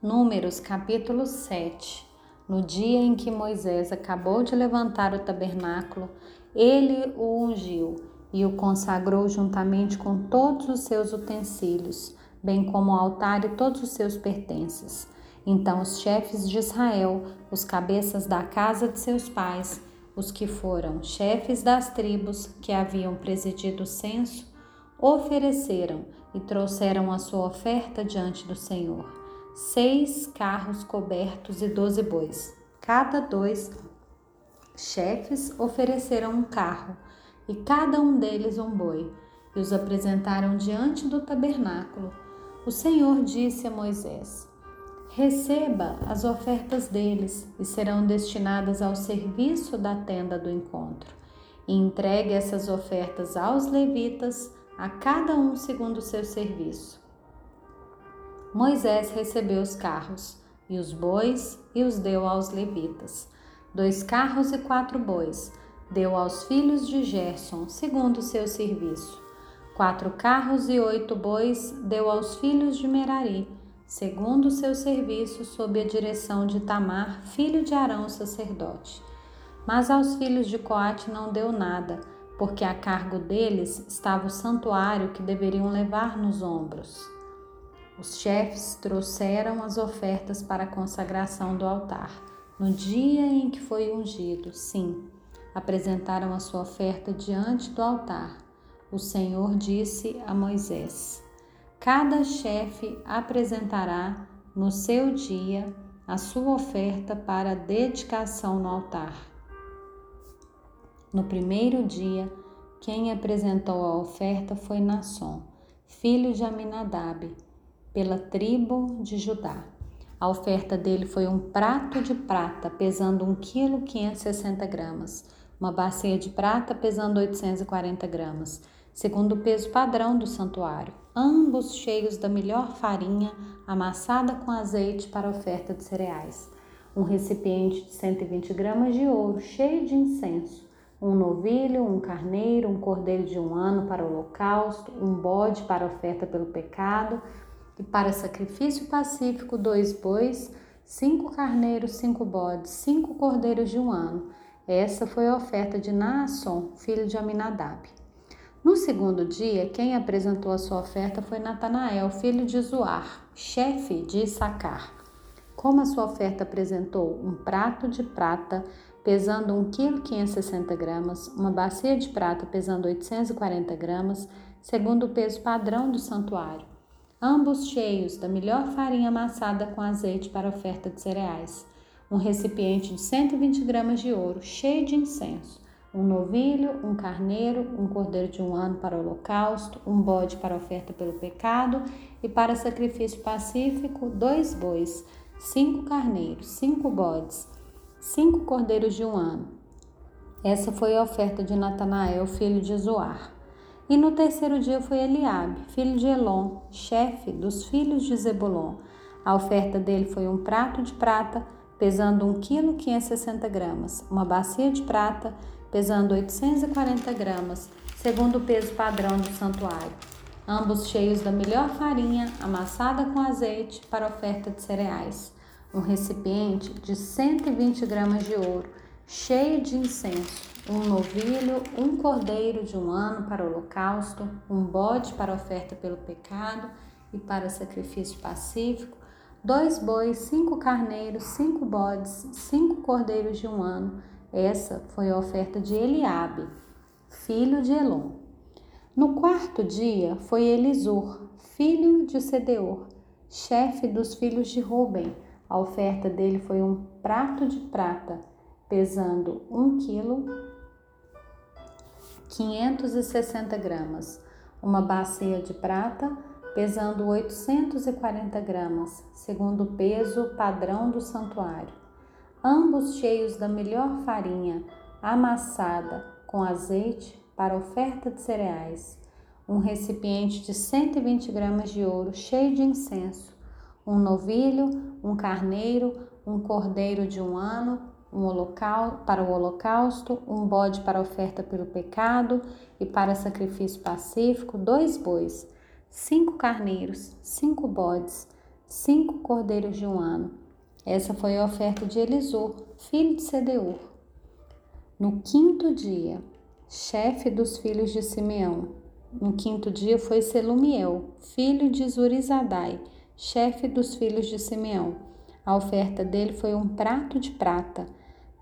Números capítulo 7 No dia em que Moisés acabou de levantar o tabernáculo, ele o ungiu e o consagrou juntamente com todos os seus utensílios, bem como o altar e todos os seus pertences. Então os chefes de Israel, os cabeças da casa de seus pais, os que foram chefes das tribos que haviam presidido o censo, ofereceram e trouxeram a sua oferta diante do Senhor seis carros cobertos e doze bois. Cada dois chefes ofereceram um carro e cada um deles um boi, e os apresentaram diante do tabernáculo. O Senhor disse a Moisés: Receba as ofertas deles e serão destinadas ao serviço da tenda do encontro. E entregue essas ofertas aos levitas, a cada um segundo o seu serviço. Moisés recebeu os carros e os bois e os deu aos levitas. Dois carros e quatro bois deu aos filhos de Gerson, segundo seu serviço. Quatro carros e oito bois deu aos filhos de Merari, segundo seu serviço, sob a direção de Tamar, filho de Arão, sacerdote. Mas aos filhos de Coate não deu nada, porque a cargo deles estava o santuário que deveriam levar nos ombros. Os chefes trouxeram as ofertas para a consagração do altar. No dia em que foi ungido, sim, apresentaram a sua oferta diante do altar. O Senhor disse a Moisés: Cada chefe apresentará no seu dia a sua oferta para dedicação no altar. No primeiro dia, quem apresentou a oferta foi Nasson, filho de Aminadab pela tribo de Judá. A oferta dele foi um prato de prata pesando 1 kg 560 gramas, uma bacia de prata pesando 840 gramas, segundo o peso padrão do santuário, ambos cheios da melhor farinha amassada com azeite para oferta de cereais, um recipiente de 120 gramas de ouro cheio de incenso, um novilho, um carneiro, um cordeiro de um ano para o holocausto, um bode para oferta pelo pecado, e para sacrifício pacífico dois bois, cinco carneiros, cinco bodes, cinco cordeiros de um ano. Essa foi a oferta de Naasson, filho de Aminadab. No segundo dia, quem apresentou a sua oferta foi Natanael, filho de Zoar, chefe de Issacar. Como a sua oferta apresentou um prato de prata pesando 1,560 kg uma bacia de prata pesando 840 gramas, segundo o peso padrão do santuário, ambos cheios da melhor farinha amassada com azeite para oferta de cereais, um recipiente de 120 gramas de ouro cheio de incenso, um novilho, um carneiro, um cordeiro de um ano para o holocausto, um bode para oferta pelo pecado e para sacrifício pacífico, dois bois, cinco carneiros, cinco bodes, cinco cordeiros de um ano. Essa foi a oferta de Natanael, filho de Zoar. E no terceiro dia foi Eliabe, filho de Elon, chefe dos filhos de Zebulon. A oferta dele foi um prato de prata, pesando 1 kg 560 gramas, uma bacia de prata, pesando 840 gramas, segundo o peso padrão do santuário. Ambos cheios da melhor farinha, amassada com azeite para oferta de cereais. Um recipiente de 120 gramas de ouro, cheio de incenso um novilho, um cordeiro de um ano para o holocausto, um bode para oferta pelo pecado e para sacrifício pacífico, dois bois, cinco carneiros, cinco bodes, cinco cordeiros de um ano. Essa foi a oferta de Eliabe, filho de Elon. No quarto dia foi Elisur, filho de Sedeor, chefe dos filhos de Ruben. A oferta dele foi um prato de prata, pesando um quilo 560 gramas, uma bacia de prata pesando 840 gramas, segundo o peso padrão do santuário, ambos cheios da melhor farinha, amassada com azeite para oferta de cereais, um recipiente de 120 gramas de ouro cheio de incenso, um novilho, um carneiro, um cordeiro de um ano, um holocausto, para o holocausto, um bode para oferta pelo pecado e para sacrifício pacífico, dois bois, cinco carneiros, cinco bodes, cinco cordeiros de um ano. Essa foi a oferta de Elisur, filho de Sedeur. No quinto dia, chefe dos filhos de Simeão. No quinto dia foi Selumiel, filho de Zurizadai, chefe dos filhos de Simeão. A oferta dele foi um prato de prata,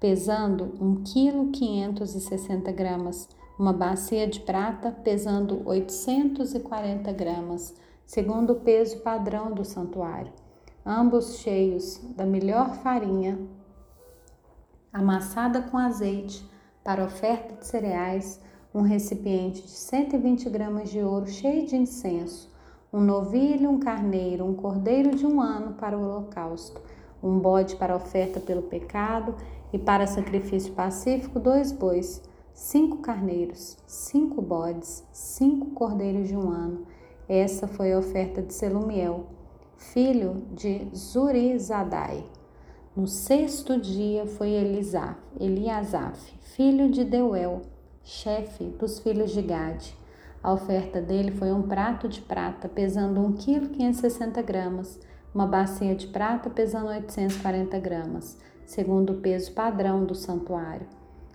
pesando um quilo quinhentos e sessenta gramas, uma bacia de prata pesando 840 gramas, segundo o peso padrão do santuário, ambos cheios da melhor farinha, amassada com azeite para oferta de cereais, um recipiente de 120 gramas de ouro cheio de incenso, um novilho, um carneiro, um cordeiro de um ano para o holocausto, um bode para oferta pelo pecado e para sacrifício pacífico, dois bois cinco carneiros, cinco bodes, cinco cordeiros de um ano. Essa foi a oferta de Selumiel, filho de Zurizadai. No sexto dia foi Elisaf, Eliasaf, filho de Deuel, chefe dos filhos de Gade. A oferta dele foi um prato de prata pesando 1 kg 560 gramas, uma bacia de prata pesando 840 gramas, segundo o peso padrão do santuário.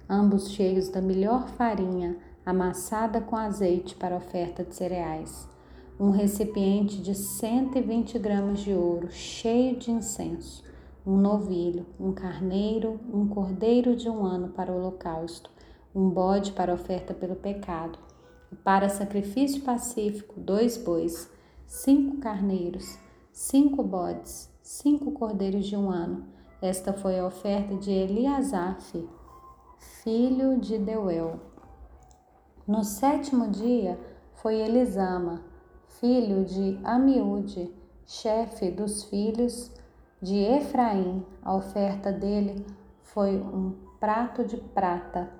Ambos cheios da melhor farinha amassada com azeite para oferta de cereais, um recipiente de 120 gramas de ouro cheio de incenso, um novilho, um carneiro, um cordeiro de um ano para o holocausto, um bode para oferta pelo pecado, para sacrifício pacífico, dois bois, cinco carneiros, cinco bodes, cinco cordeiros de um ano. Esta foi a oferta de Eliasaf, filho de Deuel. No sétimo dia foi Elisama, filho de Amiúde, chefe dos filhos de Efraim. A oferta dele foi um prato de prata,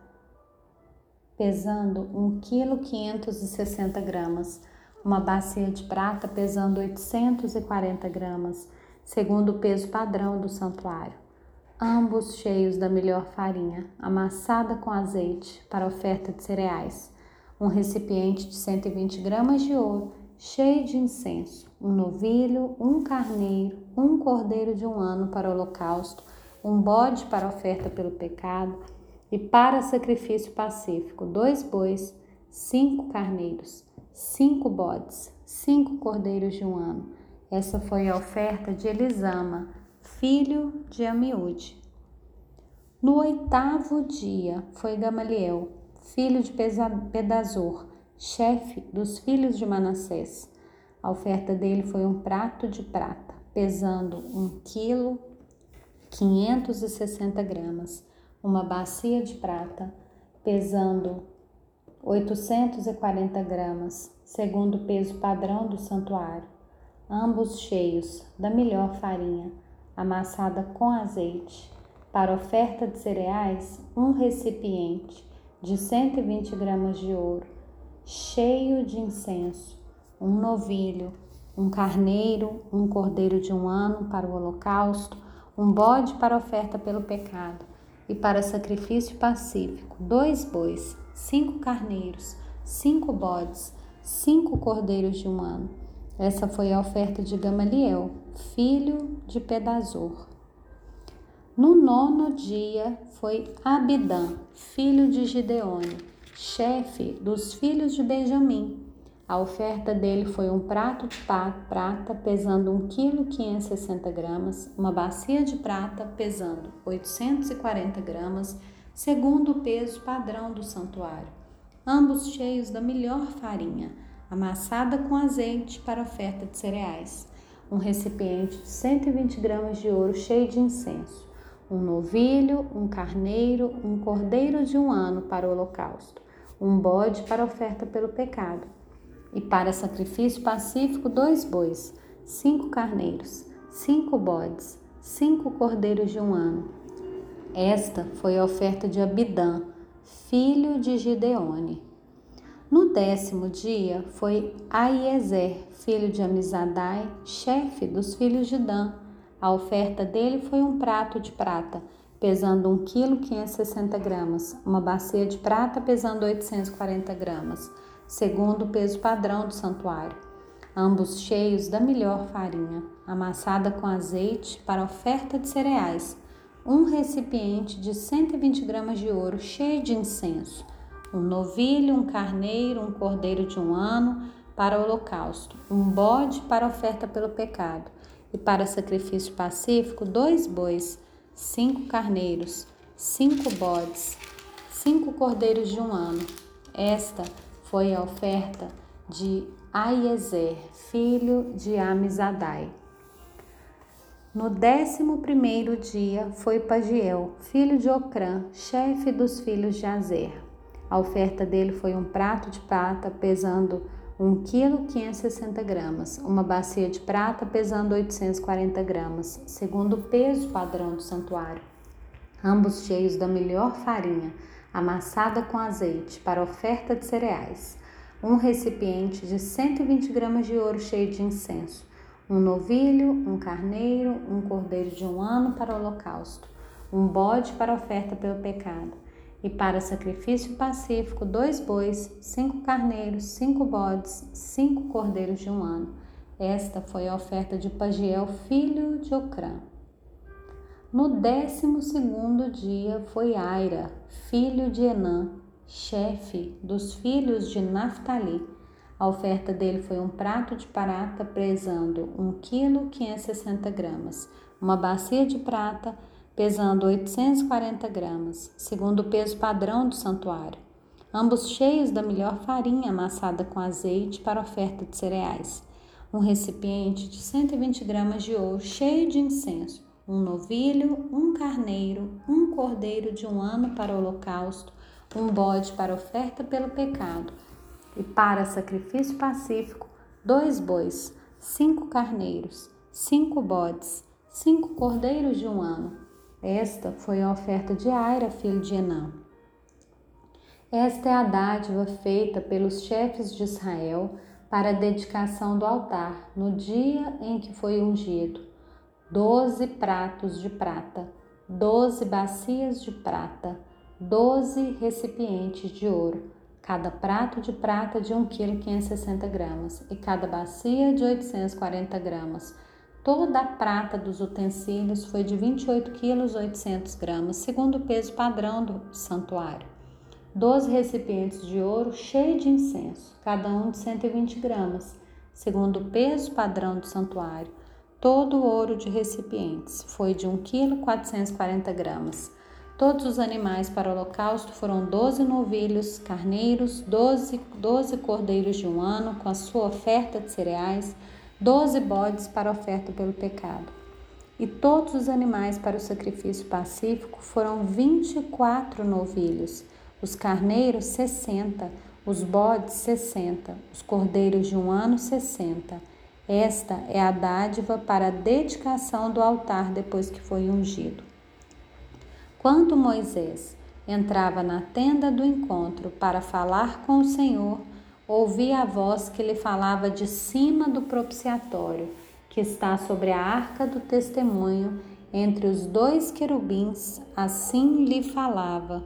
pesando 1 kg 560 gramas, uma bacia de prata pesando 840 gramas, segundo o peso padrão do santuário. Ambos cheios da melhor farinha, amassada com azeite para oferta de cereais, um recipiente de 120 gramas de ouro, cheio de incenso, um novilho, um carneiro, um cordeiro de um ano para o holocausto, um bode para oferta pelo pecado e para sacrifício pacífico, dois bois, cinco carneiros, cinco bodes, cinco cordeiros de um ano. Essa foi a oferta de Elisama, filho de Amiúde. No oitavo dia foi Gamaliel, filho de Pedazor, chefe dos filhos de Manassés. A oferta dele foi um prato de prata, pesando um quilo 560 gramas, uma bacia de prata, pesando 840 gramas, segundo o peso padrão do santuário, ambos cheios da melhor farinha, amassada com azeite. Para oferta de cereais, um recipiente de 120 gramas de ouro, cheio de incenso, um novilho, um carneiro, um cordeiro de um ano para o holocausto, um bode para oferta pelo pecado e para sacrifício pacífico, dois bois, cinco carneiros, cinco bodes, cinco cordeiros de um ano essa foi a oferta de Gamaliel, filho de Pedazor. No nono dia foi Abidã, filho de Gideone, chefe dos filhos de Benjamim. A oferta dele foi um prato de prata pesando 1 kg 560 gramas, uma bacia de prata pesando 840 gramas, segundo o peso padrão do santuário, ambos cheios da melhor farinha amassada com azeite para oferta de cereais, um recipiente de 120 gramas de ouro cheio de incenso, um novilho, um carneiro, um cordeiro de um ano para o holocausto, um bode para oferta pelo pecado, e para sacrifício pacífico dois bois, cinco carneiros, cinco bodes, cinco cordeiros de um ano. Esta foi a oferta de Abidã, filho de Gideone. No décimo dia foi Aiezer, filho de Amizadai, chefe dos filhos de Dan. A oferta dele foi um prato de prata, pesando 1 kg 560 gramas, uma bacia de prata pesando 840 gramas, segundo o peso padrão do santuário. ambos cheios da melhor farinha, amassada com azeite para oferta de cereais, um recipiente de 120 gramas de ouro cheio de incenso, um novilho, um carneiro, um cordeiro de um ano para o holocausto, um bode para oferta pelo pecado, e para sacrifício pacífico, dois bois, cinco carneiros, cinco bodes, cinco cordeiros de um ano. Esta foi a oferta de Aiezer, filho de Amizadai. No décimo primeiro dia foi Pagiel, filho de Ocrã, chefe dos filhos de Azer. A oferta dele foi um prato de prata pesando 1 kg 560 gramas, uma bacia de prata pesando 840 gramas, segundo o peso padrão do santuário. Ambos cheios da melhor farinha, amassada com azeite, para oferta de cereais um recipiente de 120 gramas de ouro cheio de incenso, um novilho, um carneiro, um cordeiro de um ano para o holocausto, um bode para oferta pelo pecado, e para sacrifício pacífico, dois bois, cinco carneiros, cinco bodes, cinco cordeiros de um ano. Esta foi a oferta de Pagiel, filho de Ocrã. No décimo segundo dia foi Aira, filho de Enã, chefe dos filhos de Naphtali. A oferta dele foi um prato de prata pesando 1 kg 560 gramas, uma bacia de prata pesando 840 gramas, segundo o peso padrão do santuário, ambos cheios da melhor farinha amassada com azeite para oferta de cereais, um recipiente de 120 gramas de ouro cheio de incenso, um novilho, um carneiro, um cordeiro de um ano para holocausto, um bode para oferta pelo pecado, e para sacrifício pacífico, dois bois, cinco carneiros, cinco bodes, cinco cordeiros de um ano. Esta foi a oferta de Aira, filho de Enã. Esta é a dádiva feita pelos chefes de Israel para a dedicação do altar no dia em que foi ungido. Doze pratos de prata, doze bacias de prata, doze recipientes de ouro, cada prato de prata de 1 kg 560 gramas e cada bacia de 840 gramas. Toda a prata dos utensílios foi de 28 kg 800 gramas, segundo o peso padrão do santuário. Doze recipientes de ouro cheios de incenso, cada um de 120 gramas, segundo o peso padrão do santuário. Todo o ouro de recipientes foi de 1 kg 440 gramas. Todos os animais para o holocausto foram doze novilhos, carneiros, doze, doze cordeiros de um ano, com a sua oferta de cereais, doze bodes para oferta pelo pecado. E todos os animais para o sacrifício pacífico foram vinte e quatro novilhos, os carneiros sessenta, os bodes sessenta, os cordeiros de um ano sessenta. Esta é a dádiva para a dedicação do altar depois que foi ungido. Quando Moisés entrava na tenda do encontro para falar com o Senhor, ouvia a voz que lhe falava de cima do propiciatório, que está sobre a arca do testemunho, entre os dois querubins, assim lhe falava.